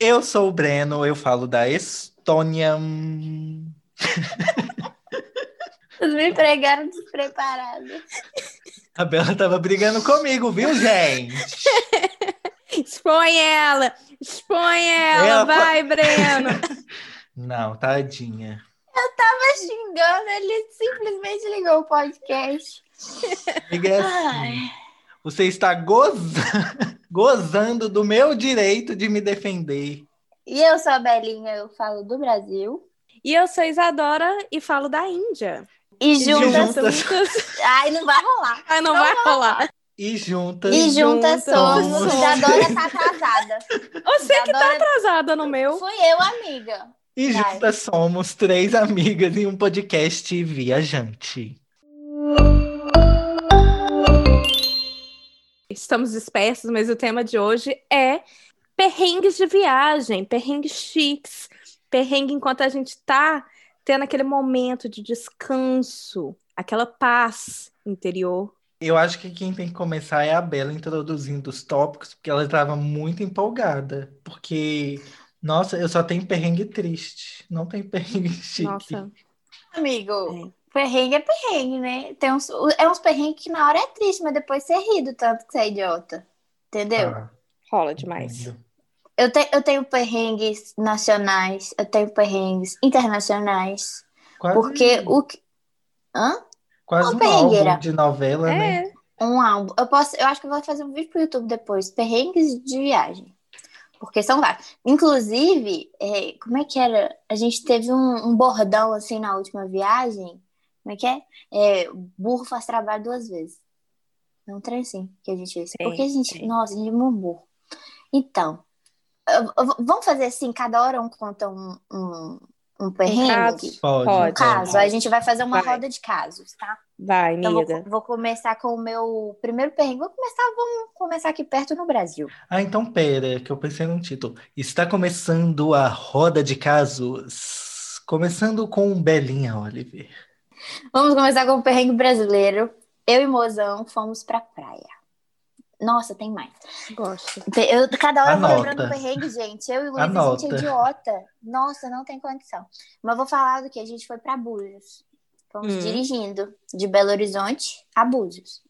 Eu sou o Breno, eu falo da Estônia. Me pregaram despreparada. A Bela tava brigando comigo, viu, gente? Expõe ela! Expõe ela! Ela vai, Breno! Não, tadinha. Eu tava xingando, ele simplesmente ligou o podcast. Amiga, é assim, você está goza- gozando do meu direito de me defender. E eu sou a Belinha, eu falo do Brasil. E eu sou Isadora e falo da Índia. E juntas. juntas. Juntas. Ai, não vai rolar. Ai, não vai rolar. E juntas. E juntas juntas somos. somos. Isadora tá atrasada. Você que tá Isadora- atrasada no meu. Fui eu, amiga. E Vai. juntas somos três amigas em um podcast viajante. Estamos dispersos, mas o tema de hoje é perrengues de viagem, perrengues chiques, perrengue enquanto a gente tá tendo aquele momento de descanso, aquela paz interior. Eu acho que quem tem que começar é a Bela introduzindo os tópicos, porque ela estava muito empolgada. Porque, nossa, eu só tenho perrengue triste, não tem perrengue chique. Nossa, Amigo, perrengue é perrengue, né? Tem uns, é uns perrengues que na hora é triste, mas depois você ri do tanto que você é idiota. Entendeu? Ah, rola demais. entendo. Eu, te, eu tenho perrengues nacionais, eu tenho perrengues internacionais. Quase, Porque o que. Hã? quase uma um álbum de novela, né? É, Um álbum. Eu posso, eu acho que eu vou fazer um vídeo pro YouTube depois. Perrengues de viagem. Porque são vários. Inclusive, é, como é que era? A gente teve um, um bordão assim na última viagem. Como é que é? É, burro faz trabalho duas vezes. É um trem assim que a gente fez. Tem, Porque a gente. tem. Nossa, a gente é muito burro. Então, vamos fazer assim: cada hora um conta um, um, um perrengue? caso. Pode. Pode. Um caso. A gente vai fazer uma Vai. roda de casos, tá? vai, Então, vou, amiga. vou começar com o meu primeiro perrengue. Vou começar, vamos começar aqui perto no Brasil. Ah, então pera, que eu pensei num título. Está começando a roda de casos. Começando com Belinha Oliver. Vamos começar com o perrengue brasileiro. Eu e Mozão fomos pra praia. Nossa, tem mais. Gosto. Eu, cada hora eu vou Anota. lembrando do perrengue, gente. Eu e o Luiz, a Anota. gente é idiota. Nossa, não tem condição. Mas eu vou falar do que a gente foi pra Búzios. Fomos Hum. dirigindo de Belo Horizonte a Búzios.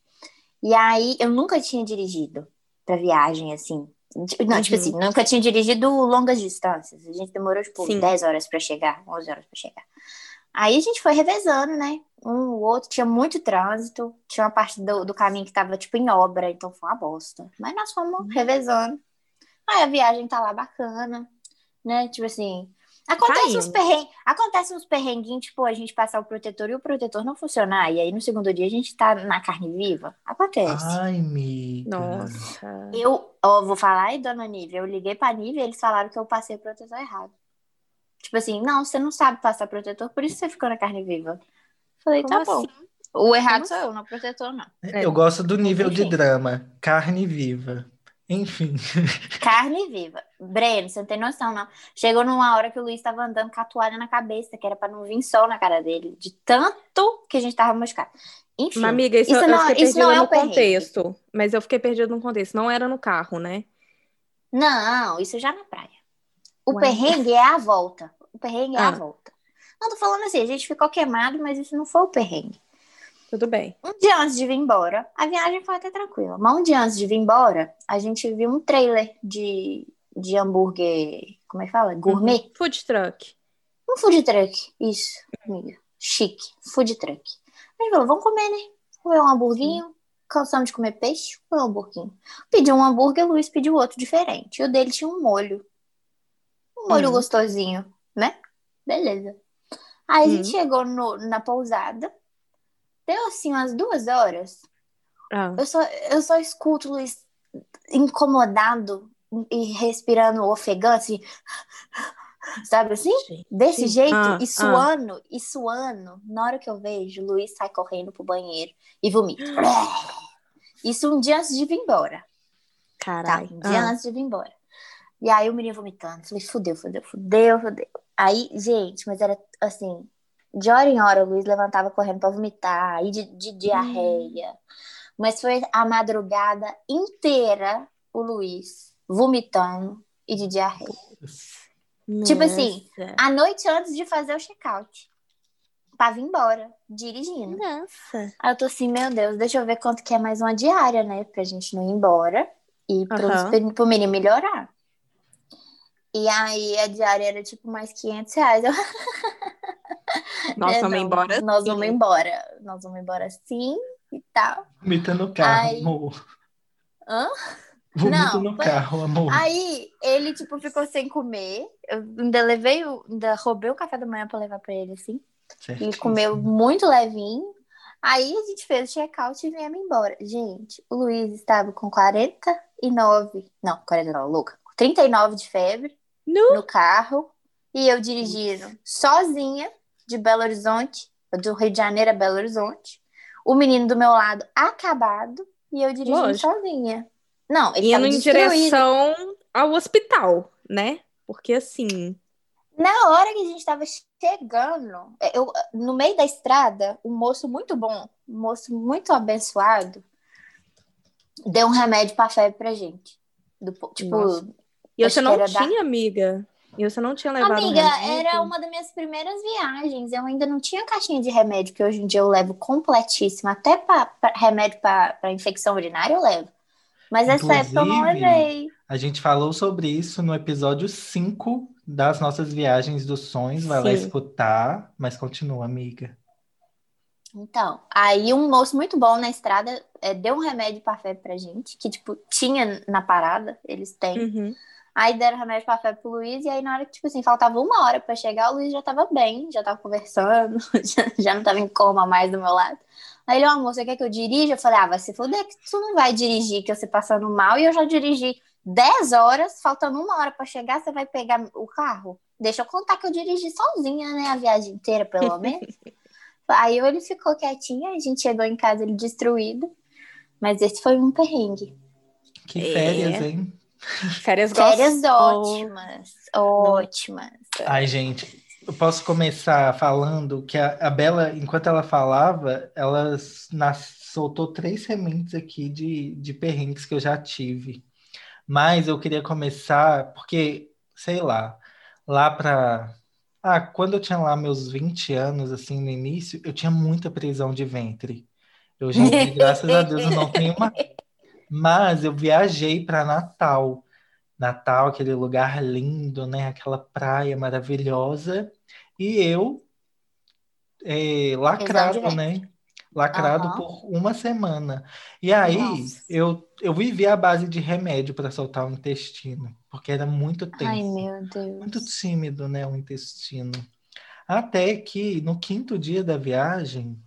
E aí, eu nunca tinha dirigido pra viagem, assim. Di- Não, tipo Uhum. assim, nunca tinha dirigido longas distâncias. A gente demorou, tipo, Sim. 10 horas pra chegar, 11 horas pra chegar. Aí a gente foi revezando, né? Um, o outro tinha muito trânsito, tinha uma parte do, do caminho que tava, tipo, em obra, então foi uma bosta. Mas nós fomos revezando. Aí a viagem tá lá bacana, né? Tipo assim, acontece Tá uns perrengues, acontece uns perrenguinhos, tipo, a gente passar o protetor e o protetor não funcionar, e aí no segundo dia a gente tá na carne viva. Acontece. Ai, amiga. Nossa. Eu, ó, vou falar aí, dona Nívia, eu liguei pra Nívia e eles falaram que eu passei o protetor errado. Tipo assim, não, você não sabe passar protetor, por isso você ficou na carne viva. Falei, Como tá bom. assim? O errado Como sou eu, não protetor, não. É. Eu gosto do nível de Enfim. drama. Carne viva. Enfim. Carne viva. Breno, você não tem noção, não. Chegou numa hora que o Luiz tava andando com a toalha na cabeça, que era pra não vir sol na cara dele, de tanto que a gente tava machucado. Enfim, Mas, amiga, isso, isso eu não- fiquei isso não é no perrengue. contexto. Mas eu fiquei perdida no contexto. Não era no carro, né? não, isso já na praia. O Ué. perrengue é a volta. O perrengue é Ah. a volta. Não, tô falando assim, a gente ficou queimado, mas isso não foi o perrengue. Tudo bem. Um dia antes de vir embora, a viagem foi até tranquila. Mas um dia antes de vir embora, a gente viu um trailer de, de hambúrguer, como é que fala? Gourmet. Food truck. Um food truck. Isso, amiga. Chique. Food truck. A gente falou, vamos comer, né? Comer um hamburguinho. Cansamos de comer peixe, comer um hamburguinho. Pediu um hambúrguer, o Luiz pediu outro diferente. E o dele tinha um molho. Um molho Hum. gostosinho, né? Beleza. Aí a Hum. gente chegou no- na pousada. Deu assim umas duas horas. Ah, Eu só, eu só escuto o Luiz incomodado e respirando ofegante, sabe assim? Desse Sim. jeito, Ah, e suando, e suando. Na hora que eu vejo, o Luiz sai correndo pro banheiro e vomita. Isso um dia antes de vir embora. Tá, caralho. um dia Ah, antes de vir embora. E aí o menino vomitando. Falei, fudeu, fudeu, fudeu, fudeu. Aí, gente, mas era assim, de hora em hora o Luiz levantava correndo pra vomitar, aí de, de diarreia. Mas foi a madrugada inteira o Luiz vomitando e de diarreia. Tipo assim, Nossa. À noite antes de fazer o check-out. Pra vir embora, dirigindo. Nossa. Aí eu tô assim, meu Deus, deixa eu ver quanto que é mais uma diária, né? Pra gente não ir embora e pro, Aham. pro menino melhorar. E aí a diária era tipo mais 500 reais. Eu, Nós É, vamos não, embora. Nós sim. vamos embora. Nós vamos embora sim e tal. Vomita no carro, Ai. amor. Hã? Vomita Não, no foi- carro, amor. Aí ele, tipo, ficou sem comer. Eu ainda levei, o- ainda roubei o café da manhã pra levar pra ele, assim. Ele Certíssimo. comeu muito levinho. Aí a gente fez o check-out e viemos embora. Gente, o Luiz estava com 49. Não, 49, louca. 39 de febre Nu. no carro. E eu dirigindo sozinha de Belo Horizonte, do Rio de Janeiro a Belo Horizonte. O menino do meu lado acabado e eu dirigindo Lógico. sozinha. Não, ele Indo em direção ao hospital, né? Porque assim. Na hora que a gente tava chegando, eu, no meio da estrada, um moço muito bom, um moço muito abençoado, deu um remédio pra febre pra gente. Do, po- tipo, Nossa. E Acho você não tinha, amiga. E você não tinha levado um amiga, remédio? era uma das minhas primeiras viagens. Eu ainda não tinha caixinha de remédio, que hoje em dia eu levo completíssima. Até pra, pra- remédio pra infecção urinária eu levo. Mas nessa época eu não levei. A gente falou sobre isso no episódio 5 das nossas viagens dos sonhos. Vai lá Sim. escutar, mas continua, amiga. Então, aí um moço muito bom na estrada é, deu um remédio pra febre pra gente, que, tipo, tinha na parada, eles têm. Uhum. Aí deram remédio pra febre pro Luiz, e aí na hora que, tipo assim, faltava uma hora pra chegar, o Luiz já tava bem, já tava conversando, já, já não tava em coma mais do meu lado. Aí ele, ó, amor, você quer que eu dirija? Eu falei, ah, vai se fuder que tu não vai dirigir, que você passando mal, e eu já dirigi 10 horas, faltando uma hora pra chegar, você vai pegar o carro? Deixa eu contar que eu dirigi sozinha, né, a viagem inteira, pelo menos. Aí ele ficou quietinho, a gente chegou em casa ele destruído. Mas esse foi um perrengue. Que É. férias, hein? Férias, Férias ótimas, ótimas. Ai, gente, eu posso começar falando que a, a Bela, enquanto ela falava, ela nas- soltou três sementes aqui de, de perrengues que eu já tive. Mas eu queria começar porque, sei lá, lá pra. Ah, quando eu tinha lá meus 20 anos, assim, no início, eu tinha muita prisão de ventre. Em dia, graças a Deus, eu não tenho mais. Mas eu viajei para Natal. Natal, aquele lugar lindo, né? Aquela praia maravilhosa. E eu, é, lacrado, né? Lacrado Aham. por uma semana. E aí, Nossa. eu, eu vivi à base de remédio para soltar o intestino, porque era muito tenso. Ai, meu Deus. Muito tímido, né, o intestino. Até que no quinto dia da viagem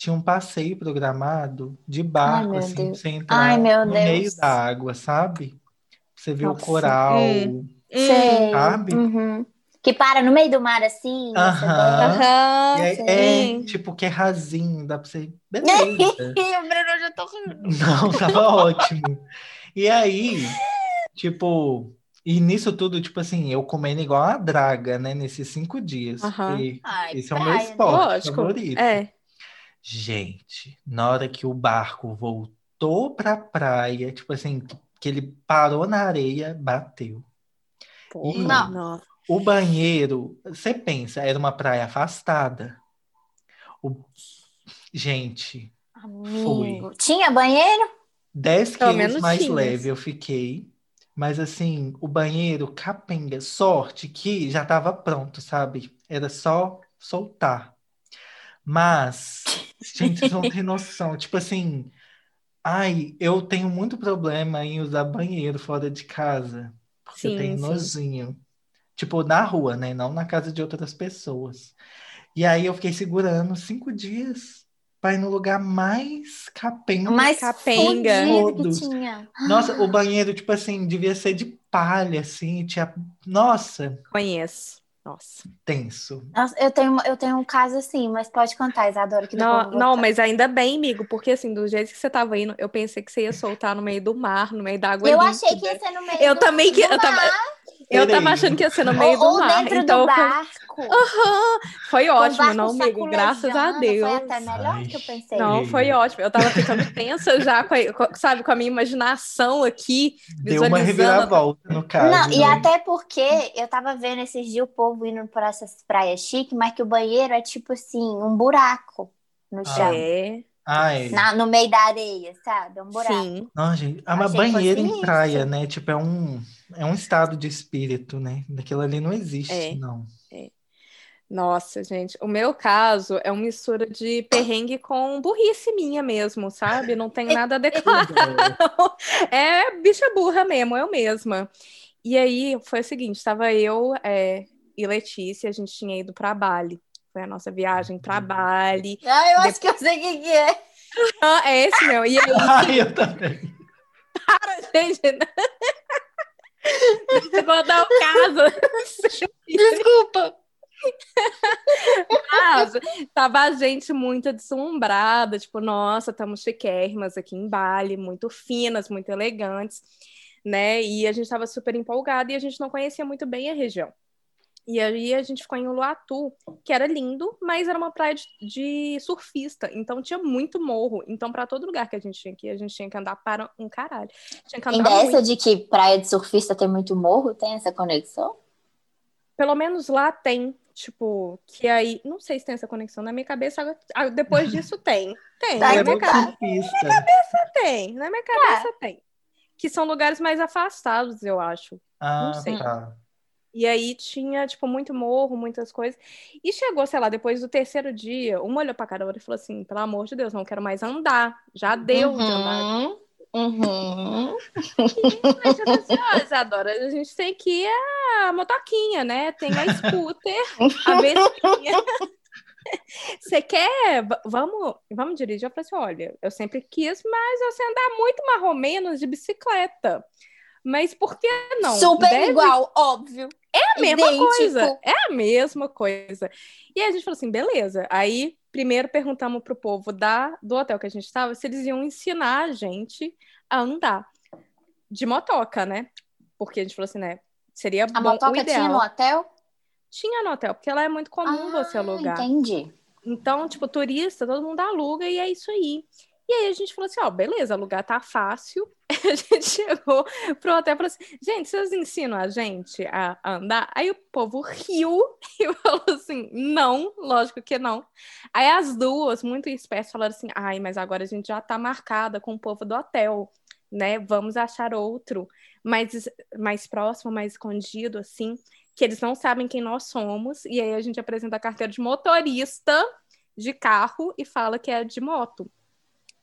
tinha um passeio programado de barco, meu assim, você entrar Ai, meu no Deus. meio da água, sabe? Você vê o Nossa. coral. Hum. Sei. sabe? Uhum. Que para no meio do mar assim. Aham. E aí, sim. é, tipo, que é rasinho, dá pra você. Beleza. O Bruno já tô rindo. Não, tava ótimo. E aí, tipo, e nisso tudo, tipo assim, eu comendo igual uma draga, né, nesses cinco dias. Aham. porque Ai, esse é o meu né? esporte Lógico. favorito. É. Gente, na hora que o barco voltou pra praia, tipo assim, que ele parou na areia, bateu. Porra, Ih. Não. O banheiro, você pensa, era uma praia afastada. O... Gente, Amigo. Tinha banheiro? 10 Pelo quilos menos mais tinha. leve eu fiquei. Mas assim, o banheiro capenga, sorte que já estava pronto, sabe? Era só soltar. Mas, gente, vocês não têm noção. Tipo assim, ai, eu tenho muito problema em usar banheiro fora de casa. Porque eu Sim, tenho sim. nojinho. Tipo, na rua, né? Não na casa de outras pessoas. E aí eu fiquei segurando cinco dias para ir no lugar mais capenga. Mais Capenga. que Todos. tinha. Nossa, o banheiro, tipo assim, devia ser de palha, assim, tinha... Nossa, Conheço. Nossa. tenso. Nossa, eu tenho, eu tenho um caso assim, mas pode contar, Isadora, que Não, não, mas ainda bem, amigo, porque assim, do jeito que você tava indo, eu pensei que você ia soltar no meio do mar, no meio da água Eu achei que ia ser no meio Eu do, também que- do eu tava- mar. Eu tava achando que ia ser no meio ou, do mar. dentro então do barco. Uhum. Foi ótimo, não, amigo. Graças a Deus. Foi até melhor do que eu pensei. Não, foi ótimo. Eu tava ficando tensa já, com a, com, sabe, com a minha imaginação aqui, Deu uma reviravolta, no caso. Não, né? e até porque eu tava vendo esses dias o povo indo por essas praias chiques, mas que o banheiro é tipo assim, um buraco no chão. É. Ai. Na- no meio da areia, sabe? É um buraco. Sim. Não, gente, Achei que banheiro fosse em isso. praia, né? Tipo, é um, é um estado de espírito, né? Daquilo ali não existe, É. não. Nossa, gente, o meu caso é uma mistura de perrengue com burrice minha mesmo, sabe? Não tem nada a declarar. não. É bicha burra mesmo, eu mesma. E aí foi o seguinte: estava eu é, e Letícia, a gente tinha ido para Bali. Foi a nossa viagem para Bali. Ah, eu acho que eu sei o que, que é. Ah, é esse meu. E aí, Ai, eu também. gente, deixa eu contar o caso. Desculpa. Mas tava a gente muito deslumbrada, tipo, nossa, estamos chiquérrimas aqui em Bali, muito finas, muito elegantes, né? E a gente tava super empolgada e a gente não conhecia muito bem a região. E aí a gente ficou em Uluatu, que era lindo, mas era uma praia de, de surfista, então tinha muito morro. Então, para todo lugar que a gente tinha que ir, a gente tinha que andar para um caralho. Tinha que andar Ainda muito. essa de que praia de surfista tem muito morro, tem essa conexão? Pelo menos lá tem, tipo, que aí. Não sei se tem essa conexão na minha cabeça. ah, Depois disso tem. Tem. Tá, na minha cabeça surfista. tem. Na minha cabeça tem. Que são lugares mais afastados, eu acho. Ah, sei. tá. E aí tinha, tipo, muito morro, muitas coisas. E chegou, sei lá, depois do terceiro dia, uma olhou pra cara e falou assim: pelo amor de Deus, não quero mais andar. Já deu de andar. Uhum. Uhum. Mas assim, ó, Isadora, a gente tem que ir a motoquinha, né? Tem a scooter, a vestinha. Você quer? Vamos, vamos dirigir? Eu falei assim: olha, eu sempre quis, mas eu sei andar muito mais ou menos de bicicleta. Mas por que não? Super Deve igual, óbvio. É a mesma Idêntico. coisa. É a mesma coisa. E aí a gente falou assim, beleza. Aí, primeiro perguntamos pro povo da, do hotel que a gente estava se eles iam ensinar a gente a andar de motoca, né? Porque a gente falou assim, né? Seria A bom, o motoca ideal. tinha no hotel? Tinha no hotel, porque lá é muito comum Ah, você alugar. Entendi. Então, tipo, turista, todo mundo aluga e é isso aí. E aí a gente falou assim, ó, beleza, alugar tá fácil. A gente chegou pro hotel e falou assim, gente, vocês ensinam a gente a andar? Aí o povo riu e falou assim, não, lógico que não. Aí as duas, muito espertas, falaram assim, ai, mas agora a gente já tá marcada com o povo do hotel, né? Vamos achar outro mais, mais próximo, mais escondido, assim, que eles não sabem quem nós somos. E aí a gente apresenta a carteira de motorista de carro e fala que é de moto.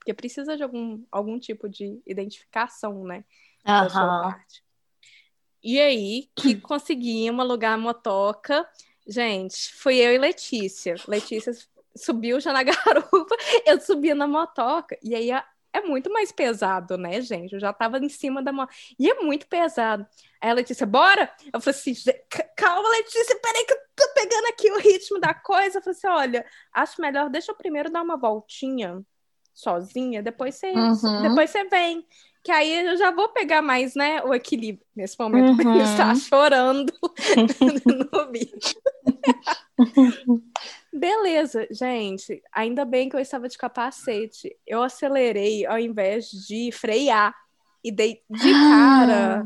Porque precisa de algum, algum tipo de identificação, né? Da sua Aham. parte. E aí que conseguimos alugar a motoca. Gente, fui eu e Letícia. Letícia subiu já na garupa, eu subi na motoca. E aí a- é muito mais pesado, né, gente? Eu já tava em cima da moto. E é muito pesado. Aí a Letícia, bora? Eu falei assim, "Gente, c- calma, Letícia, peraí que eu tô pegando aqui o ritmo da coisa. Eu falei assim, olha, acho melhor, deixa eu primeiro dar uma voltinha sozinha, depois você, Uhum. depois você vem. Que aí eu já vou pegar mais, né, o equilíbrio. Nesse momento, ele Uhum. está chorando no vídeo. Beleza, gente. Ainda bem que eu estava de capacete. Eu acelerei ao invés de frear e dei de cara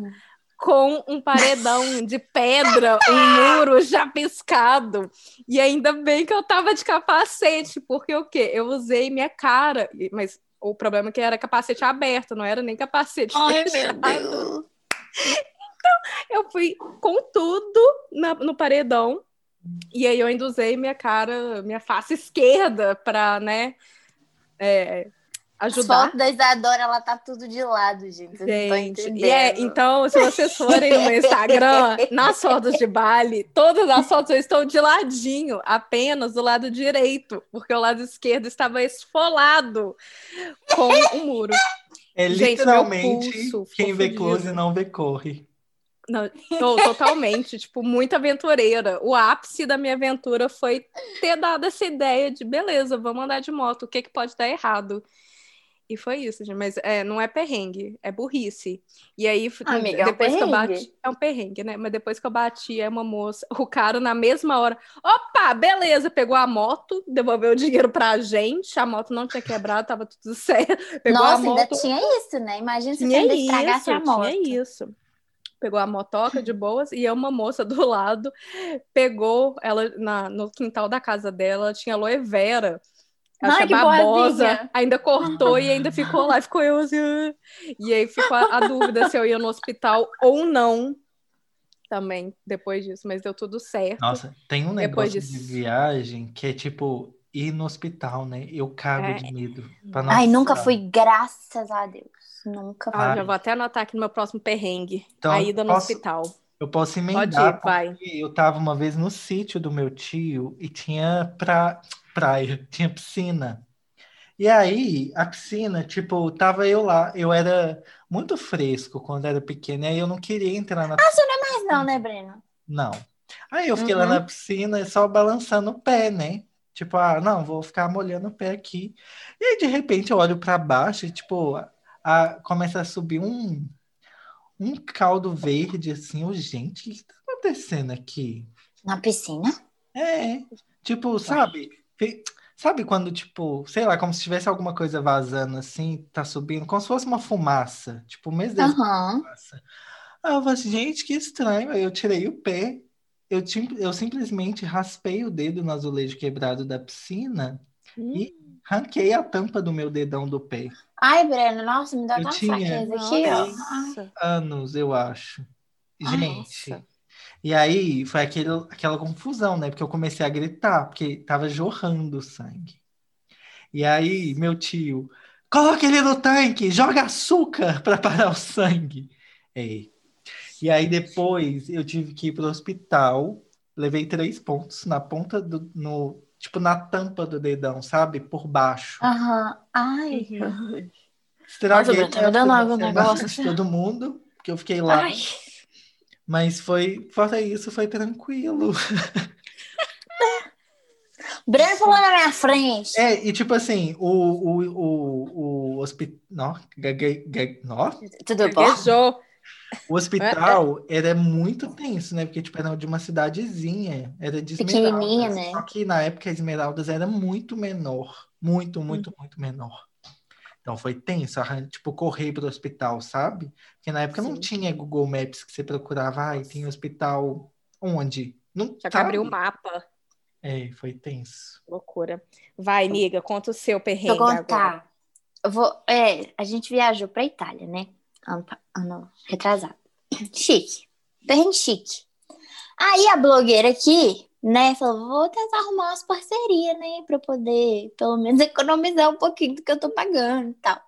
com um paredão de pedra, um muro já piscado. E ainda bem que eu tava de capacete, porque o quê? Eu usei minha cara, mas o problema é que era capacete aberto, não era nem capacete Ai, meu fechado. Deus. Eu fui com tudo na- no paredão. E aí eu ainda usei minha cara, minha face esquerda para, né, é, As ajudar. fotos da Isadora, ela tá tudo de lado, gente. Gente, estão e é, então, se vocês forem no meu Instagram, nas fotos de Bali, todas as fotos eu estou de ladinho, apenas do lado direito, porque o lado esquerdo estava esfolado com o muro. É Gente, literalmente pulso ficou quem vê close não vê corre. Não, tô totalmente, tipo, muito aventureira. O ápice da minha aventura foi ter dado essa ideia de, beleza, vamos andar de moto, o que que pode dar errado? E foi isso, gente. Mas é, não é perrengue, é burrice. E aí, f- Amiga, é um depois que eu bati. É um perrengue, né? Mas depois que eu bati, é uma moça. O cara, na mesma hora. Opa, beleza, pegou a moto, devolveu o dinheiro pra gente. A moto não tinha quebrado, tava tudo certo. Pegou a Nossa, ainda moto. tinha isso, né? Imagina se ainda estragasse isso, a moto. tinha isso. Pegou a motoca de boas e uma moça do lado pegou ela na, no quintal da casa dela, tinha aloe vera. Ela Ai, tinha que babosa, boazinha. ainda cortou e ainda ficou lá, ficou eu assim. "Ah". E aí ficou a, a dúvida se eu ia no hospital ou não também, depois disso, mas deu tudo certo. Nossa, tem um negócio de viagem que é tipo ir no hospital, né? Eu cago É. de medo. Ai, nunca fui, graças a Deus. Nunca fui. Ah, já vou até anotar aqui no meu próximo perrengue. Então, a ida no posso- hospital. Eu posso Pode emendar, ir, vai. eu tava uma vez no sítio do meu tio e tinha pra... praia, tinha piscina. E aí, a piscina, tipo, tava eu lá. Eu era muito fresco quando era pequeno, aí eu não queria entrar na Mas não, né, Breno? Não. Aí eu fiquei lá Uhum. na piscina só balançando o pé, né? Tipo, ah, não, vou ficar molhando o pé aqui. E aí, de repente, eu olho pra baixo e, tipo, a, a- começa a subir um, um caldo verde, assim. Eu, gente, o que tá acontecendo aqui? Na piscina? É, tipo, sabe? Sabe quando, tipo, sei lá, como se tivesse alguma coisa vazando, assim, tá subindo, como se fosse uma fumaça. Tipo, o mês desse Aham. fumaça. Aí eu falei assim, gente, que estranho. Aí eu tirei o pé, eu, eu simplesmente raspei o dedo no azulejo quebrado da piscina, E- ranquei a tampa do meu dedão do pé. Ai, Breno, nossa, me deu Eu uma tinha- fraqueza aqui, ó. Anos, eu acho. Gente. nossa. E aí foi aquele, aquela confusão, né? Porque eu comecei a gritar, porque tava jorrando sangue. E aí, meu tio, coloca ele no tanque, joga açúcar para parar o sangue. É. E aí depois eu tive que ir pro hospital, levei três pontos na ponta do, no, tipo na tampa do dedão, sabe? Por baixo. Aham. Ai. Estraguei Nossa, tá me dando água o negócio. de todo mundo, porque eu fiquei lá. Ai. Mas foi, fora isso, foi tranquilo. Breno falou na minha frente. É, e tipo assim, o, o, o, o hospital. Tudo bom? O hospital era muito tenso, né? Porque tipo, era de uma cidadezinha, era de Pequenininha, Esmeraldas. né? Só que na época a Esmeraldas era muito menor. Muito, muito, muito menor. Então foi tenso, tipo, correr pro hospital, sabe? Porque na época não Sim. tinha Google Maps que você procurava, ai, tem hospital onde? Não Já que abriu o mapa. É, foi tenso. Loucura. Vai, amiga, conta o seu perrengue Deixa eu agora. contar. Eu vou, é, a gente viajou pra Itália, né? Ano, ano retrasado. Chique. Bem chique. Aí a blogueira aqui, né, falou: vou tentar arrumar umas parcerias, né? Pra poder, pelo menos, economizar um pouquinho do que eu tô pagando e tal.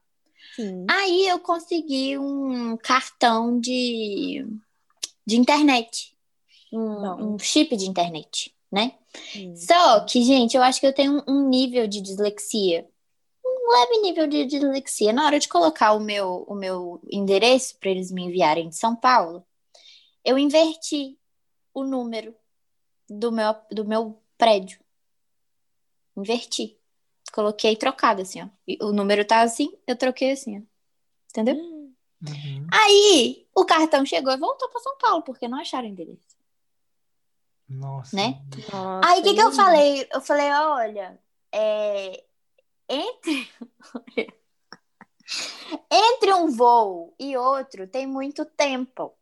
Sim. Aí eu consegui um cartão de, de internet. Um, um chip de internet, né? Hum. Só que, gente, eu acho que eu tenho um, um nível de dislexia. Um leve nível de dislexia. Na hora de colocar o meu, o meu endereço para eles me enviarem de São Paulo, eu inverti o número do meu, do meu prédio. Inverti. Coloquei trocado, assim, ó. E o número tá assim, eu troquei assim, ó. Entendeu? Uhum. Aí o cartão chegou e voltou para São Paulo, porque não acharam endereço. Nossa. Né? Nossa, Aí o que, que eu falei? Eu falei, olha, é, entre... entre um voo e outro tem muito tempo.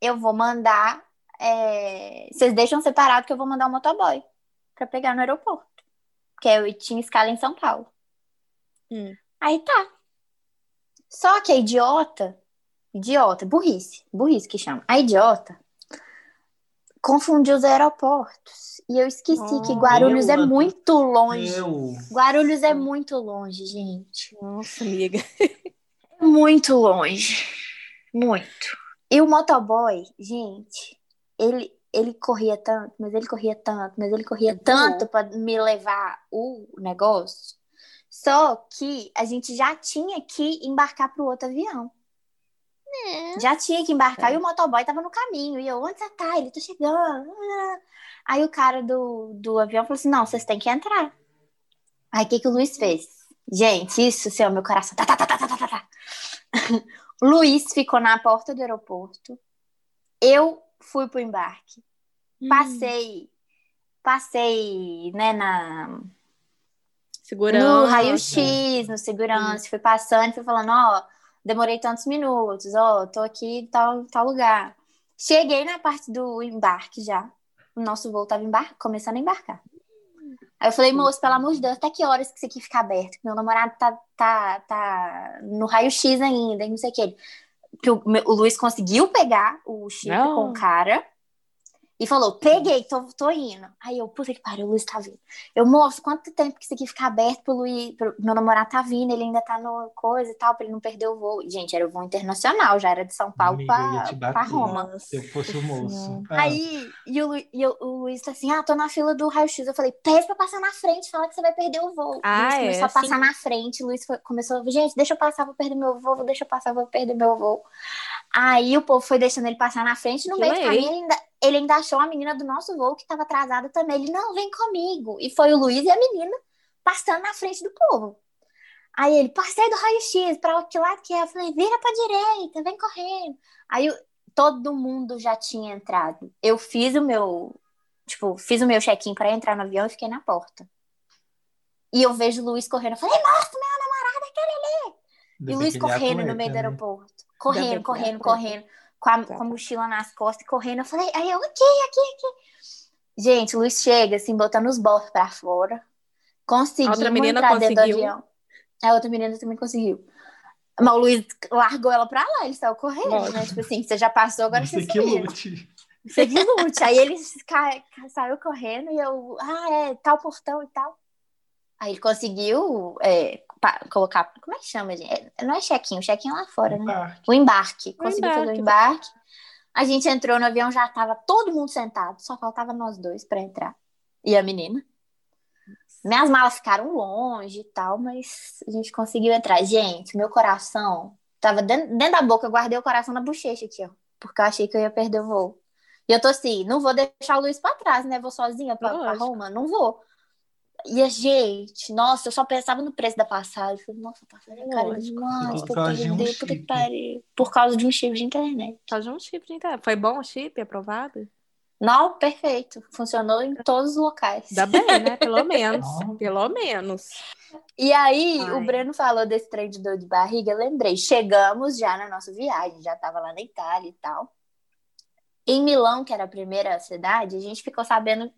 Eu vou mandar. É, Vocês deixam separado que eu vou mandar o motoboy pra pegar no aeroporto. Porque eu tinha escala em São Paulo. Hum. Aí tá. Só que a idiota, idiota, burrice, burrice que chama. A idiota confundiu os aeroportos. E eu esqueci que Oh, Guarulhos é meu muito longe. Eu. Guarulhos é muito longe, gente. Nossa, amiga. Muito longe. Muito. E o motoboy, gente, ele, ele corria tanto, mas ele corria tanto, mas ele corria Voou. tanto para me levar o negócio. Só que a gente já tinha que embarcar pro outro avião. Já tinha que embarcar É. e o motoboy tava no caminho. E eu, onde você tá? Ele, tô chegando. Aí o cara do, do avião falou assim: não, vocês têm que entrar. Aí o que, que o Luiz fez? Gente, isso, seu, meu coração. Tá, tá, tá, tá, tá, tá, tá. Luiz ficou na porta do aeroporto. Eu fui pro embarque. Hum. Passei, passei, né, na Segurança. no raio-x, no segurança, fui passando, fui falando, ó, demorei tantos minutos, ó, tô aqui em tal, tal lugar. Cheguei na parte do embarque já. O nosso voo tava embar começando a embarcar. Aí eu falei, moço, pelo amor de Deus, até que horas que isso aqui fica aberto? Meu namorado tá, tá, tá no raio-x ainda, e não sei o que. Que o, o Luiz conseguiu pegar o chip Não. com o cara e falou: Peguei, tô, tô indo. Aí eu, puta que pariu, o Luiz tá vindo. Eu, moço, quanto tempo que isso aqui fica aberto pro Luiz? Pro, meu namorado tá vindo, ele ainda tá no coisa e tal, pra ele não perder o voo. Gente, era o voo internacional, já era de São Paulo Amiga, pra, te bater. pra Roma. Se eu fosse o moço. Ah, Aí, e o, e o, o Luiz tá assim, ah, tô na fila do raio-x. Eu falei, pede pra passar na frente, fala que você vai perder o voo. Ah, Luiz é, começou a assim? passar na frente, o Luiz foi- começou, gente, deixa eu passar, vou perder meu voo, deixa eu passar, vou perder meu voo. Aí o povo foi deixando ele passar na frente, no Que meio do lei. caminho, ele ainda, ele ainda achou a menina do nosso voo que tava atrasada também. Ele, não, vem comigo. E foi o Luiz e a menina passando na frente do povo. Aí ele, passei do raio-x, pra que lado que é? Eu falei, vira pra direita, vem correndo. Aí o- todo mundo já tinha entrado. Eu fiz o meu, tipo, fiz o meu check-in pra entrar no avião e fiquei na porta. E eu vejo o Luiz correndo. Eu falei, nossa, meu namorado é aquele ali. E o Luiz correndo no meio do aeroporto. Correndo, correndo, correndo. Com a, Tá. com a mochila nas costas, correndo. Eu falei, aí eu, aqui, aqui, aqui. Gente, o Luiz chega, assim, botando os bolsos pra fora. Conseguimos A outra menina entrar dentro do conseguiu? avião. A outra menina também conseguiu. Mas o Luiz largou ela pra lá, ele saiu correndo, Lógico. né? Tipo assim, você já passou, agora Você você que subiu. lute. Você que lute. Aí ele ca- ca- saiu correndo e eu, ah, é, tal portão e tal. Aí ele conseguiu é, pa- colocar, como é que chama, gente? É, não é check-in, o check-in é lá fora, né? Embarque. O embarque. Conseguiu fazer o embarque. A gente entrou no avião, já tava todo mundo sentado, só faltava nós dois pra entrar. E a menina. Minhas malas ficaram longe e tal, mas a gente conseguiu entrar. Gente, meu coração tava dentro, dentro da boca, eu guardei o coração na bochecha aqui, ó. Porque eu achei que eu ia perder o voo. E eu tô assim, não vou deixar o Luiz pra trás, né? Vou sozinha pra, pra. Roma? Não vou. E a gente, nossa, eu só pensava no preço da passagem. Falei, nossa, a passagem é cara demais. Por Por causa de causa um de que chip. pariu. Por causa de um chip de internet. Fazer um chip de internet. Foi bom o chip? Aprovado? Não, perfeito. Funcionou em todos os locais. Ainda bem, né? Pelo menos. Pelo menos. E aí, Ai. o Breno falou desse trem de dor de barriga, eu lembrei. Chegamos já na nossa viagem, já tava lá na Itália e tal. Em Milão, que era a primeira cidade, a gente ficou sabendo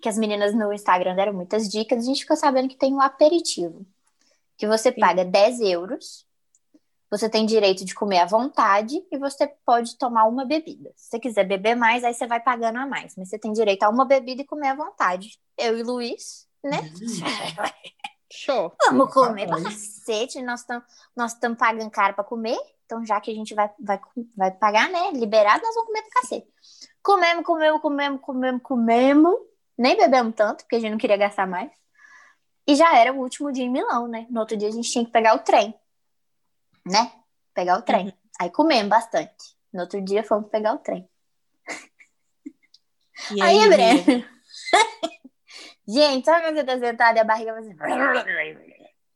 que as meninas no Instagram deram muitas dicas, a gente ficou sabendo que tem um aperitivo. Que você Sim. paga 10 euros, você tem direito de comer à vontade e você pode tomar uma bebida. Se você quiser beber mais, aí você vai pagando a mais. Mas você tem direito a uma bebida e comer à vontade. Eu e Luiz, né? Show. Vamos comer pra cacete, nós estamos pagando caro pra comer, então já que a gente vai, vai, vai pagar, né, liberado, nós vamos comer pra cacete. Comemos, comemos, comemos, comemos, comemos, nem bebemos tanto, porque a gente não queria gastar mais. E já era o último dia em Milão, né? No outro dia a gente tinha que pegar o trem, né? Pegar o trem. Aí comemos bastante. No outro dia fomos pegar o trem. E Aí, aí, Breno? gente, sabe quando você tá sentado e a barriga vai assim...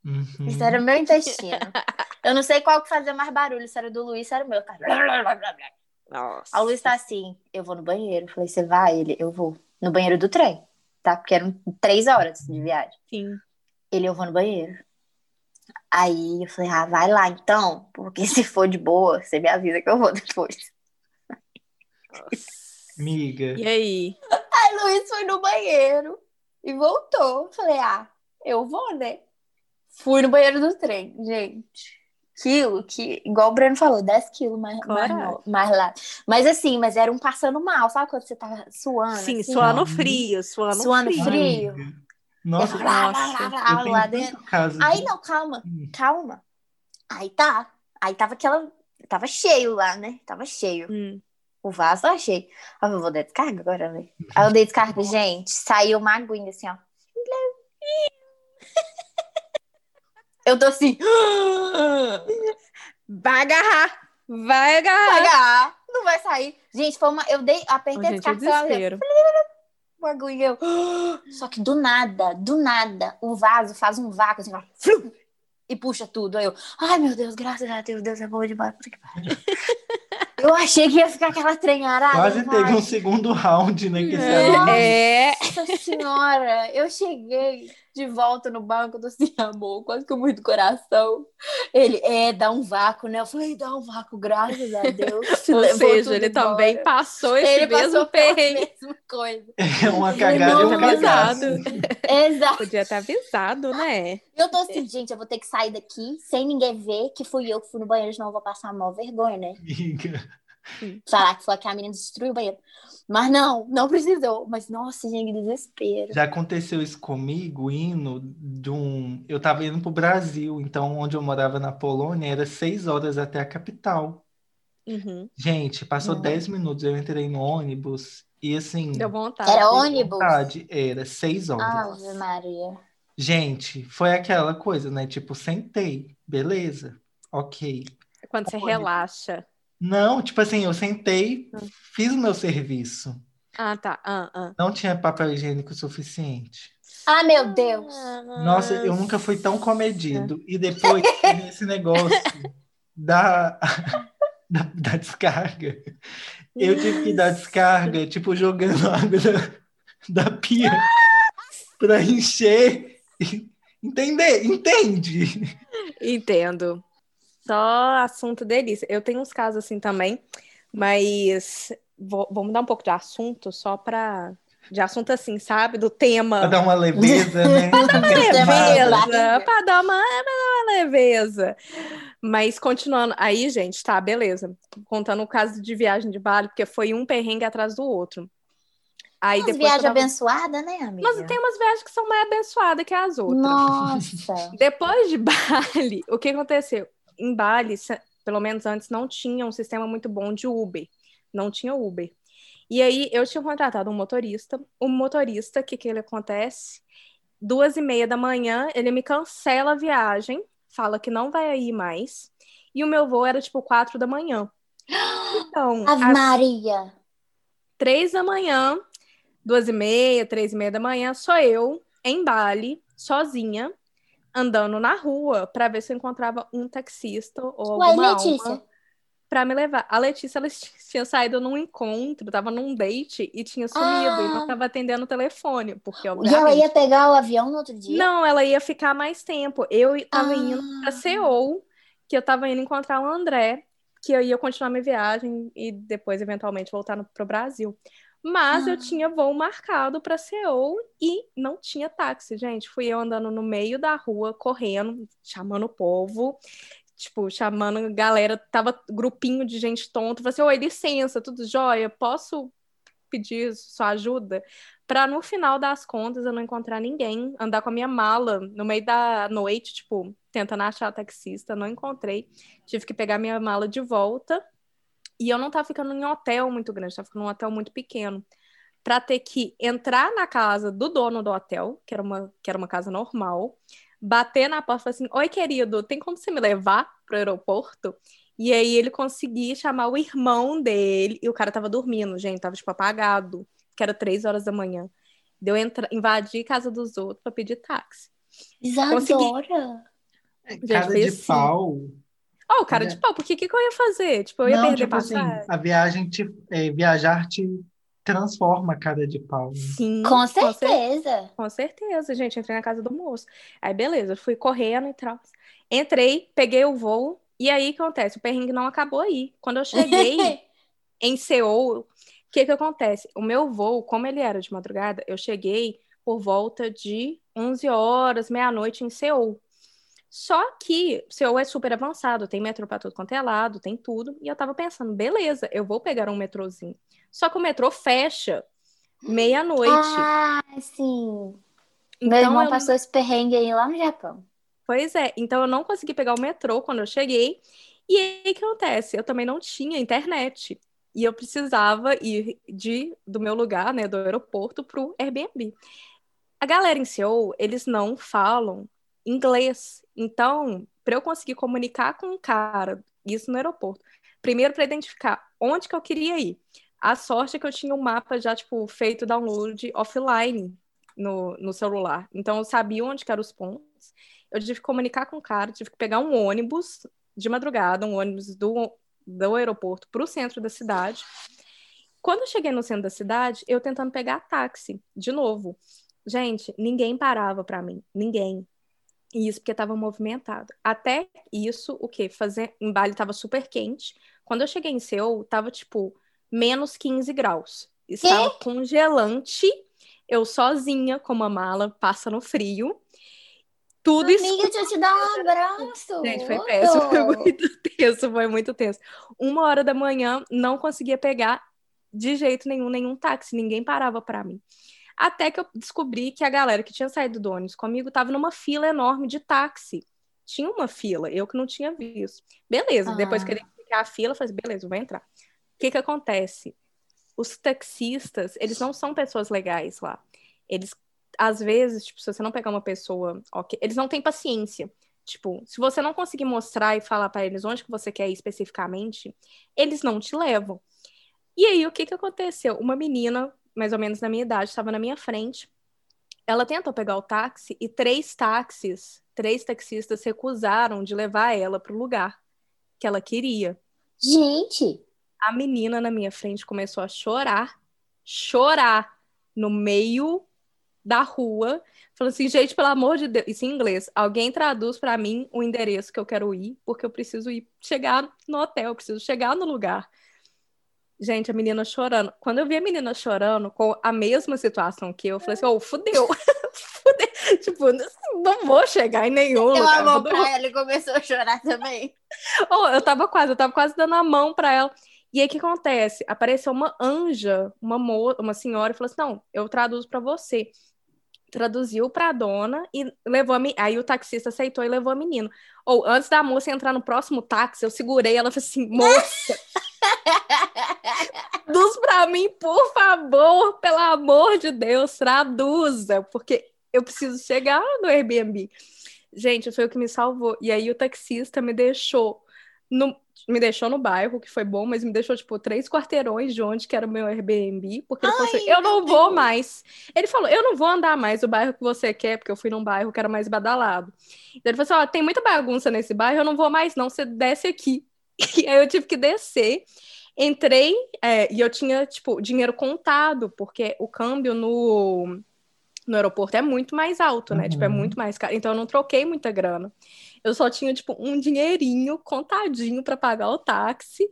Uhum. Isso era o meu intestino. Eu não sei qual que fazia mais barulho, se era do Luiz, se era o meu. Tá? Nossa. O Luiz tá assim, eu vou no banheiro. Eu falei, você vai? Ele, eu vou. No banheiro do trem, tá? Porque eram três horas de viagem. Sim. Ele, eu vou no banheiro. Aí eu falei, ah, vai lá então, porque se for de boa, você me avisa que eu vou depois. Amiga. E aí? Aí o Luiz foi no banheiro e voltou. Falei, ah, eu vou, né? Fui no banheiro do trem, gente. Quilo, que, igual o Breno falou, 10 quilos mais, mais, mais lá. Mas assim, mas era um passando mal, sabe quando você tá suando? Sim, assim? suando Não. frio, suando, Suando frio. frio. Nossa, Eu- lá, lá, nossa, lá, lá, dentro. Aí de- não, calma, Hum. calma. Aí tá. Aí tava aquela. Tava cheio lá, né? Tava cheio. Hum. O vaso tava cheio. Eu vou dar descarga agora, né? Aí eu dei descarga, gente, saiu uma aguinha assim, ó. Eu tô assim. Vai agarrar. Vai agarrar. Vai agarrar, não vai sair. Gente, foi uma. Eu dei, apertei a gente, o descarga, desespero. uma aguinha. eu- Só que do nada, do nada, o vaso faz um vácuo assim, ó. Flu! e puxa tudo. Aí eu, ai meu Deus, graças a Deus, Deus é bom demais. Eu achei que ia ficar aquela treinarada. Quase teve um segundo round, né? Que é. Nossa senhora, eu cheguei de volta no banco do assim, amor, quase que eu morri do coração. Ele, é, dá um vácuo, né? Eu falei, dá um vácuo, graças a Deus. Ou seja, ele embora. também passou esse ele mesmo passou perrengue. mesma coisa. É uma cagada e um avisado. Exato. Podia ter avisado, né? Eu tô assim, gente, eu vou ter que sair daqui sem ninguém ver que fui eu que fui no banheiro, senão eu vou passar mal vergonha, né? Falar que foi que a menina destruiu o banheiro. Mas não, não precisou. Mas, nossa, gente, desespero. Já aconteceu isso comigo, indo de um. Eu tava indo pro Brasil, então onde eu morava na Polônia era seis horas até a capital. Uhum. Gente, passou uhum. dez minutos, eu entrei no ônibus e assim. Deu vontade. Era ônibus? Vontade, era seis horas. Ave Maria. Gente, foi aquela coisa, né? Tipo, sentei, beleza, ok. Quando você relaxa. Não, tipo assim, eu sentei, hum. fiz o meu serviço. Ah, tá. Ah, ah. Não tinha papel higiênico suficiente. Ah, meu Deus! Nossa, eu nunca fui tão comedido. E depois, esse negócio da, da, da, descarga. Eu tive que dar descarga, tipo, jogando água da, da pia para encher. Entender? Entende? Entendo. Só assunto delícia. Eu tenho uns casos assim também, mas vou, vou mudar um pouco de assunto só para de assunto assim, sabe? Do tema. Para dar uma leveza, né? para dar uma leveza. Para dar uma, uma leveza. Mas continuando, aí, gente, tá, beleza. Contando o caso de viagem de Bali, porque foi um perrengue atrás do outro. Aí umas viagens tava... abençoadas, né, amiga? Mas tem umas viagens que são mais abençoadas que as outras. Nossa! depois de Bali, o que aconteceu? Em Bali, pelo menos antes, não tinha um sistema muito bom de Uber. Não tinha Uber. E aí eu tinha contratado um motorista. O motorista, o que, que ele acontece? Duas e meia da manhã, ele me cancela a viagem, fala que não vai ir mais. E o meu voo era tipo quatro da manhã. Então. Ave Maria! Três da manhã, duas e meia, três e meia da manhã, sou eu em Bali, sozinha, andando na rua para ver se eu encontrava um taxista ou Ué, alguma Letícia? para me levar. A Letícia ela tinha saído num encontro, tava num date e tinha sumido ah. e não tava atendendo o telefone, porque obviamente... E ela ia pegar o avião no outro dia? Não, ela ia ficar mais tempo. Eu tava ah. indo para Seul, que eu tava indo encontrar o André, que eu ia continuar minha viagem e depois eventualmente voltar no, pro Brasil. Mas ah. eu tinha voo marcado para Seul e não tinha táxi, gente. Fui eu andando no meio da rua, correndo, chamando o povo, tipo, chamando galera, tava grupinho de gente tonta, falei assim, oi, licença, tudo jóia, posso pedir sua ajuda? Para no final das contas eu não encontrar ninguém, andar com a minha mala no meio da noite, tipo, tentando achar taxista, não encontrei. Tive que pegar minha mala de volta e eu não tava ficando em um hotel muito grande, tava ficando em um hotel muito pequeno. Para ter que entrar na casa do dono do hotel, que era uma, que era uma casa normal, bater na porta e falar assim: Oi, querido, tem como você me levar pro aeroporto? E aí ele conseguia chamar o irmão dele, e o cara tava dormindo, gente, tava tipo apagado, que era três horas da manhã. Deu entrar, invadir casa dos outros para pedir táxi. Isadora! Consegui... É, casa de assim. pau Ó, oh, cara é. de pau, porque que, que eu ia fazer? Tipo, eu ia Não, perder tipo assim, a viagem te, é, viajar te transforma a cara de pau. Né? Sim. Com certeza. Com certeza, gente. Entrei na casa do moço. Aí, beleza, fui correndo e tal. Entrei, peguei o voo. E aí, o que acontece? O perrengue não acabou aí. Quando eu cheguei em Seul, o que que acontece? O meu voo, como ele era de madrugada, eu cheguei por volta de 11 horas, meia-noite em Seul. Só que o Seul é super avançado, tem metrô para tudo quanto é lado, tem tudo. E eu tava pensando, beleza, eu vou pegar um metrôzinho. Só que o metrô fecha meia-noite. Ah, sim. Então, Meu irmão eu... passou esse perrengue aí lá no Japão. Pois é, então eu não consegui pegar o metrô quando eu cheguei. E aí o que acontece? Eu também não tinha internet. E eu precisava ir de, do meu lugar, né, do aeroporto, pro Airbnb. A galera em Seul, eles não falam inglês. Então, para eu conseguir comunicar com um cara, isso no aeroporto, primeiro para identificar onde que eu queria ir. A sorte é que eu tinha um mapa já, tipo, feito download offline no, no celular. Então, eu sabia onde que eram os pontos. eu tive que comunicar com o cara, tive que pegar um ônibus de madrugada, um ônibus do, do aeroporto para o centro da cidade. Quando eu cheguei no centro da cidade, eu tentando pegar táxi, de novo. Gente, ninguém parava para mim, ninguém. Isso porque estava movimentado. Até isso, o quê? Fazer em Bali estava super quente. Quando eu cheguei em Seul, tava tipo menos 15 graus. Estava congelante. Eu sozinha com uma mala, passa no frio. Tudo Amiga, isso. deixa eu te dar um abraço. Gente, foi péssimo, foi muito tenso, foi muito tenso. Uma hora da manhã, não conseguia pegar de jeito nenhum, nenhum táxi, ninguém parava para mim. Até que eu descobri que a galera que tinha saído do ônibus comigo estava numa fila enorme de táxi. Tinha uma fila, eu que não tinha visto. Beleza, ah. depois que ele ficar a fila, eu falei, beleza, vou entrar. O que que acontece? Os taxistas, eles não são pessoas legais lá. Eles, às vezes, tipo, se você não pegar uma pessoa, ok, eles não têm paciência. Tipo, se você não conseguir mostrar e falar para eles onde que você quer ir especificamente, eles não te levam. E aí, o que que aconteceu? Uma menina mais ou menos na minha idade, estava na minha frente. Ela tentou pegar o táxi e três táxis, três taxistas recusaram de levar ela para o lugar que ela queria. Gente! A menina na minha frente começou a chorar, chorar no meio da rua, falou assim, gente, pelo amor de Deus, isso em inglês, alguém traduz para mim o endereço que eu quero ir, porque eu preciso ir chegar no hotel, eu preciso chegar no lugar. Gente, a menina chorando. Quando eu vi a menina chorando com a mesma situação que eu, eu falei assim: ô, oh, fudeu. fudeu. Tipo, não vou chegar em nenhum eu lugar. Eu mão pra ela e começou a chorar também. oh, eu tava quase, eu tava quase dando a mão pra ela. E aí o que acontece? Apareceu uma anja, uma, mo uma senhora, e falou assim: não, eu traduzo para você. Traduziu para a dona e levou a me... Aí o taxista aceitou e levou a menina. Ou antes da moça entrar no próximo táxi, eu segurei ela e falei assim: moça. Traduz para mim, por favor, pelo amor de Deus, traduza, porque eu preciso chegar no Airbnb. Gente, foi o que me salvou. E aí o taxista me deixou no, me deixou no bairro, que foi bom, mas me deixou, tipo, três quarteirões de onde que era o meu Airbnb, porque ele Ai, falou assim, eu não vou Deus. mais. Ele falou, eu não vou andar mais o bairro que você quer, porque eu fui num bairro que era mais badalado. Então ele falou assim, ó, tem muita bagunça nesse bairro, eu não vou mais não, você desce aqui. E aí eu tive que descer. Entrei é, e eu tinha, tipo, dinheiro contado, porque o câmbio no, no aeroporto é muito mais alto, né? Uhum. Tipo, é uhum. muito mais caro. Então eu não troquei muita grana. Eu só tinha, tipo, um dinheirinho contadinho para pagar o táxi.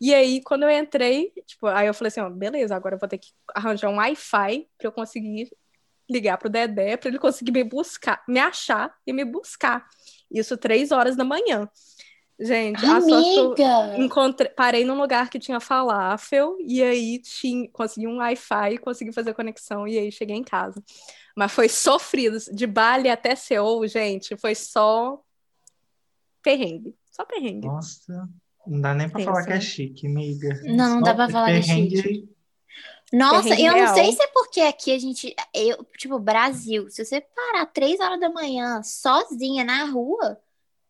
E aí, quando eu entrei, tipo, aí eu falei assim, ó, beleza, agora eu vou ter que arranjar um Wi-Fi para eu conseguir ligar pro Dedé para ele conseguir me buscar, me achar e me buscar. Isso três horas da manhã. Gente, Amiga. a sorte eu encontrei, parei num lugar que tinha falafel e aí tinha, consegui um Wi-Fi, consegui fazer conexão e aí cheguei em casa. Mas foi sofrido, de Bali até Seul, gente, foi só perrengue, só perrengue. Nossa, não dá nem pra Pensa. falar que é chique, amiga. Não, não dá pra falar perrengue... que é chique. Nossa, perrengue eu real. não sei se é porque aqui a gente, eu, tipo, Brasil, se você parar três horas da manhã sozinha na rua,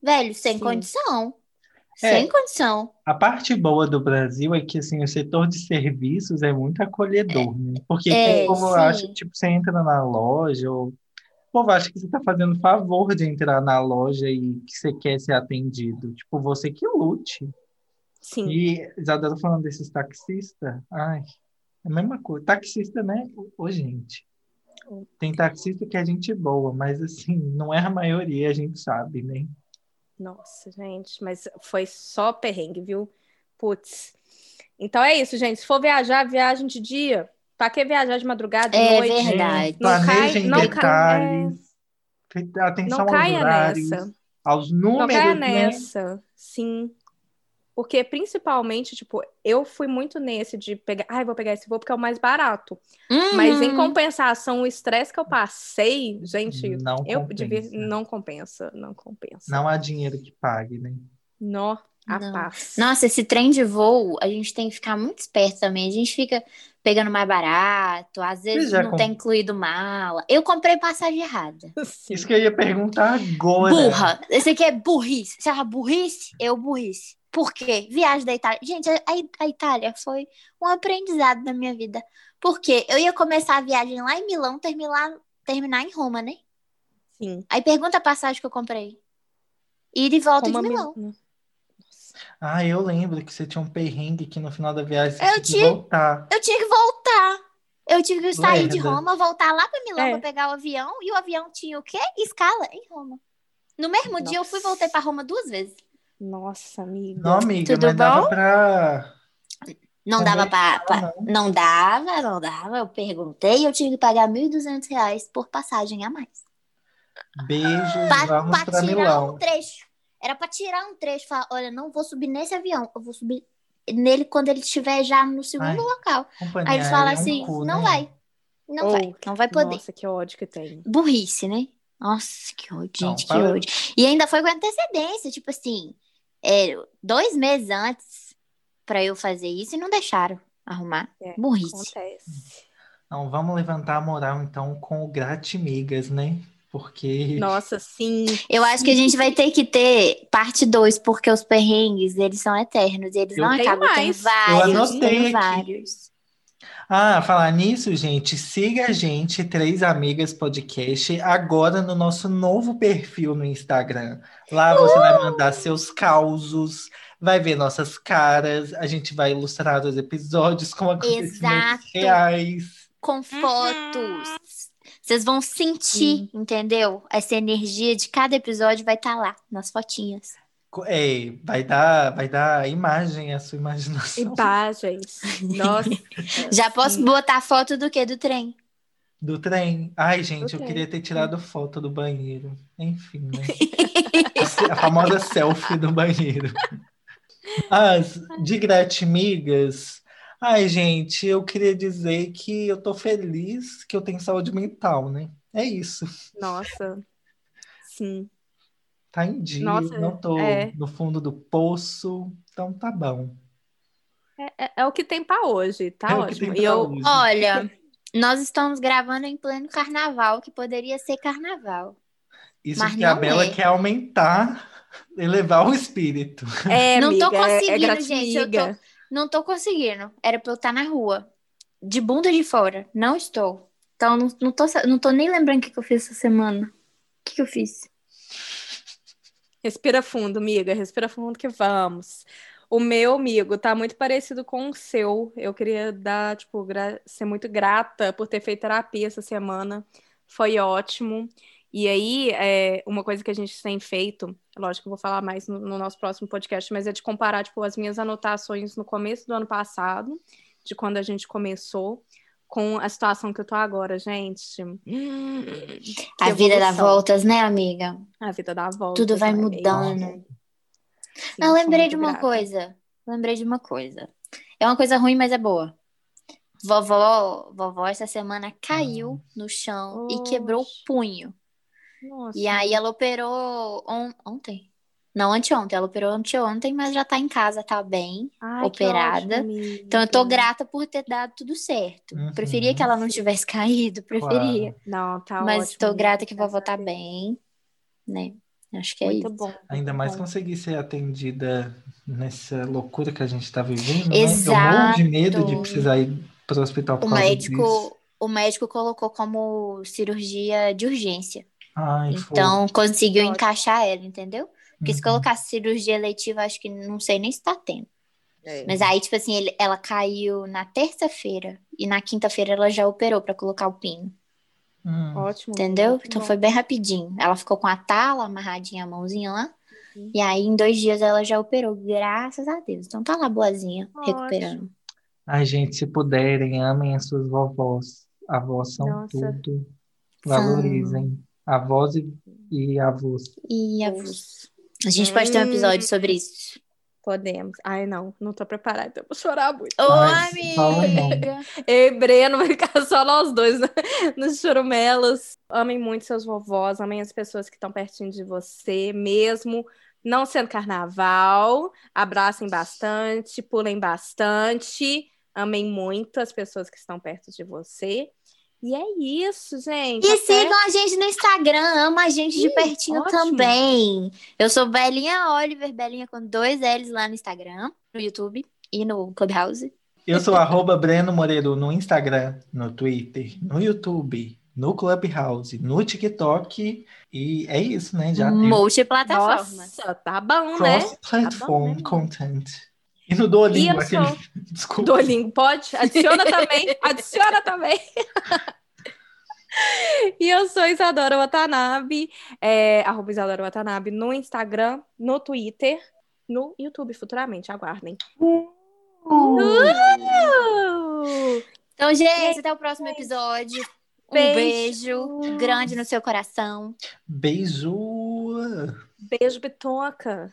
velho, sem Sim. condição. É, Sem condição. A parte boa do Brasil é que assim, o setor de serviços é muito acolhedor, né? Porque é, o povo acha que tipo, você entra na loja, ou o povo acha que você está fazendo favor de entrar na loja e que você quer ser atendido. Tipo, você que lute. Sim. E já tô falando desses taxistas, ai, é a mesma coisa. Taxista, né? Ô, gente. Tem taxista que é gente boa, mas assim, não é a maioria, a gente sabe, né? Nossa, gente, mas foi só perrengue, viu? Putz. Então é isso, gente. Se for viajar, viagem de dia. Pra que viajar de madrugada, de é noite? É verdade. Não cai, não detalhes. Cai, é... Atenção não caia aos horários, nessa. aos números, Não caia né? nessa. Sim. Porque, principalmente, tipo, eu fui muito nesse de pegar, ai, ah, vou pegar esse voo porque é o mais barato. Uhum. Mas, em compensação, o estresse que eu passei, gente, não eu compensa. devia, não compensa, não compensa. Não há dinheiro que pague, né? Nó, a não. paz. Nossa, esse trem de voo, a gente tem que ficar muito esperto também. A gente fica pegando mais barato, às vezes não comp... tem incluído mala. Eu comprei passagem errada. Sim. Isso que eu ia perguntar agora. Burra. Esse aqui é burrice. Você é burrice? Eu burrice. Por quê? Viagem da Itália. Gente, a, a Itália foi um aprendizado na minha vida. Porque eu ia começar a viagem lá em Milão, terminar, terminar em Roma, né? Sim. Aí pergunta a passagem que eu comprei. Ida e volta Como de a Milão. mesma- Ah, eu lembro que você tinha um perrengue que no final da viagem você Eu tinha que tinha- voltar. Eu tive que voltar. Eu tive que sair de Lerda. Roma, voltar lá pra Milão É. pra pegar o avião. E o avião tinha o quê? Escala em Roma. No mesmo dia eu fui e voltei pra Roma duas vezes. Nossa, amiga. Não, amiga, Tudo mas dava bom? pra. Não dava pra, não, pra- não. Não dava, não dava. Eu perguntei, eu tive que pagar 1.200 reais por passagem a mais. Beijos, Pra, vamos pra pra tirar Milão. um trecho. Era pra tirar um trecho. Falar, olha, não vou subir nesse avião. Eu vou subir nele quando ele estiver já no segundo Ai, local. Aí eles falam é um assim, cu, não né? vai. Não Oh, vai. Não vai poder. Nossa, que ódio que tem. Burrice, né? Nossa, que ódio, Não, gente, que ódio. E ainda foi com antecedência, tipo assim, é, dois meses antes pra eu fazer isso e não deixaram arrumar. É, Burrice. Acontece. Não, vamos levantar a moral então com o Gratimigas, né? Porque Nossa, sim. Eu acho que a gente vai ter que ter parte 2, porque os perrengues, eles são eternos, eles Eu não acabam. Tem mais. vários, anotei tem aqui. vários. Ah, falar nisso, gente, siga a gente, Três Amigas Podcast, agora no nosso novo perfil no Instagram. Lá você vai mandar seus causos, vai ver nossas caras, a gente vai ilustrar os episódios com acontecimentos Exato. reais. Com fotos. Vocês vão sentir, entendeu? Essa energia de cada episódio vai estar lá, nas fotinhas. É, vai dar, vai dar imagem à sua imaginação Imagens. Nossa. Já posso sim. botar foto do quê? Do trem. do trem. Ai, gente, eu trem. queria ter tirado foto do banheiro. Enfim, né? A A famosa selfie do banheiro. As de gratimigas. Ai, gente, eu queria dizer que eu tô feliz que eu tenho saúde mental, né? É isso. Nossa. Sim. Tá em dia, Nossa, não tô é. no fundo do poço, então tá bom. É, é- é o que tem pra hoje, tá É que ótimo. E eu, hoje. Olha, nós estamos gravando em pleno carnaval, que poderia ser carnaval. Isso mas porque a Bela é. quer aumentar, elevar o espírito. é, Não tô amiga, é- é conseguindo, gente, eu tô-. Não tô conseguindo. Era pra eu estar na rua. De bunda de fora. Não estou. Então, não, não, tô, não tô nem lembrando o que, que eu fiz essa semana. O que, que eu fiz? Respira fundo, amiga. Respira fundo que vamos. O meu amigo tá muito parecido com o seu. Eu queria dar, tipo, gra- ser muito grata por ter feito terapia essa semana. Foi ótimo. E aí, é, uma coisa que a gente tem feito, lógico que eu vou falar mais no, no nosso próximo podcast, mas é de comparar, tipo, as minhas anotações no começo do ano passado, de quando a gente começou, com a situação que eu tô agora, gente. A vida dá voltas, né, amiga? A vida dá volta. Tudo vai mesmo. mudando. Sim, Eu sou lembrei de uma grata. coisa. Lembrei de uma coisa. É uma coisa ruim, mas é boa. Vovó, vovó essa semana caiu no chão e quebrou o punho. Nossa. E aí ela operou on- ontem. Não, anteontem. Ela operou anteontem, mas já tá em casa, tá bem. Ai, operada. ótimo. Então eu tô grata por ter dado tudo certo. Uhum. Preferia que ela não tivesse caído, preferia. Não, tá Mas ótimo. tô grata que graças vovó a tá bem, né? Acho que é Muito isso. bom. Ainda mais bom. conseguir ser atendida nessa loucura que a gente tá vivendo, né? Eu Exato. morro de medo de precisar ir pro hospital por O causa médico, disso. o médico colocou como cirurgia de urgência. Ai. Então conseguiu Ótimo. encaixar ela, entendeu? Porque se Uhum. colocasse cirurgia letiva, acho que não sei nem se tá tendo. É. Mas aí, tipo assim, ele- ela caiu na terça-feira e na quinta-feira ela já operou pra colocar o pino. Hum. Ótimo. Entendeu? Então bom. foi bem rapidinho. Ela ficou com a tala amarradinha a mãozinha lá. Uhum. E aí, em dois dias, ela já operou, graças a Deus. Então tá lá boazinha, Ótimo. recuperando. Ai, gente, se puderem, amem as suas vovós. Avós são Nossa. tudo. Valorizem. Avós e, e avós. E avós. A gente pode ter um episódio sobre isso. Podemos. Ai, não, não tô preparada, então eu vou chorar muito. Ô, não. amiga! Eu e Breno vai ficar só nós dois né? nos chorumelos. Amem muito seus vovós, amem as pessoas que estão pertinho de você, mesmo não sendo carnaval. Abracem bastante, pulem bastante. Amem muito as pessoas que estão perto de você. E é isso, gente. E Até- sigam a gente no Instagram, ama a gente de Ih, pertinho ótimo. também. Eu sou Belinha Oliver, Belinha com dois L's lá no Instagram, no YouTube e no Clubhouse. Eu sou arroba Breno Moreiro no Instagram, no Twitter, no YouTube, no Clubhouse, no TikTok. E é isso, né? Já tem Multiplataforma. Nossa, tá bom, né? cross-platform Tá bom, né? content. E no Duolingo, E eu aquele... sou- Desculpa. Duolingo, pode? Adiciona também. Adiciona também. E eu sou Isadora Watanabe, é, arroba Isadora Watanabe no Instagram, no Twitter, no YouTube futuramente, aguardem. Uh! Então, gente, até o próximo episódio. Um Beijo. beijo grande no seu coração. Beijo! Beijo, Bitoca!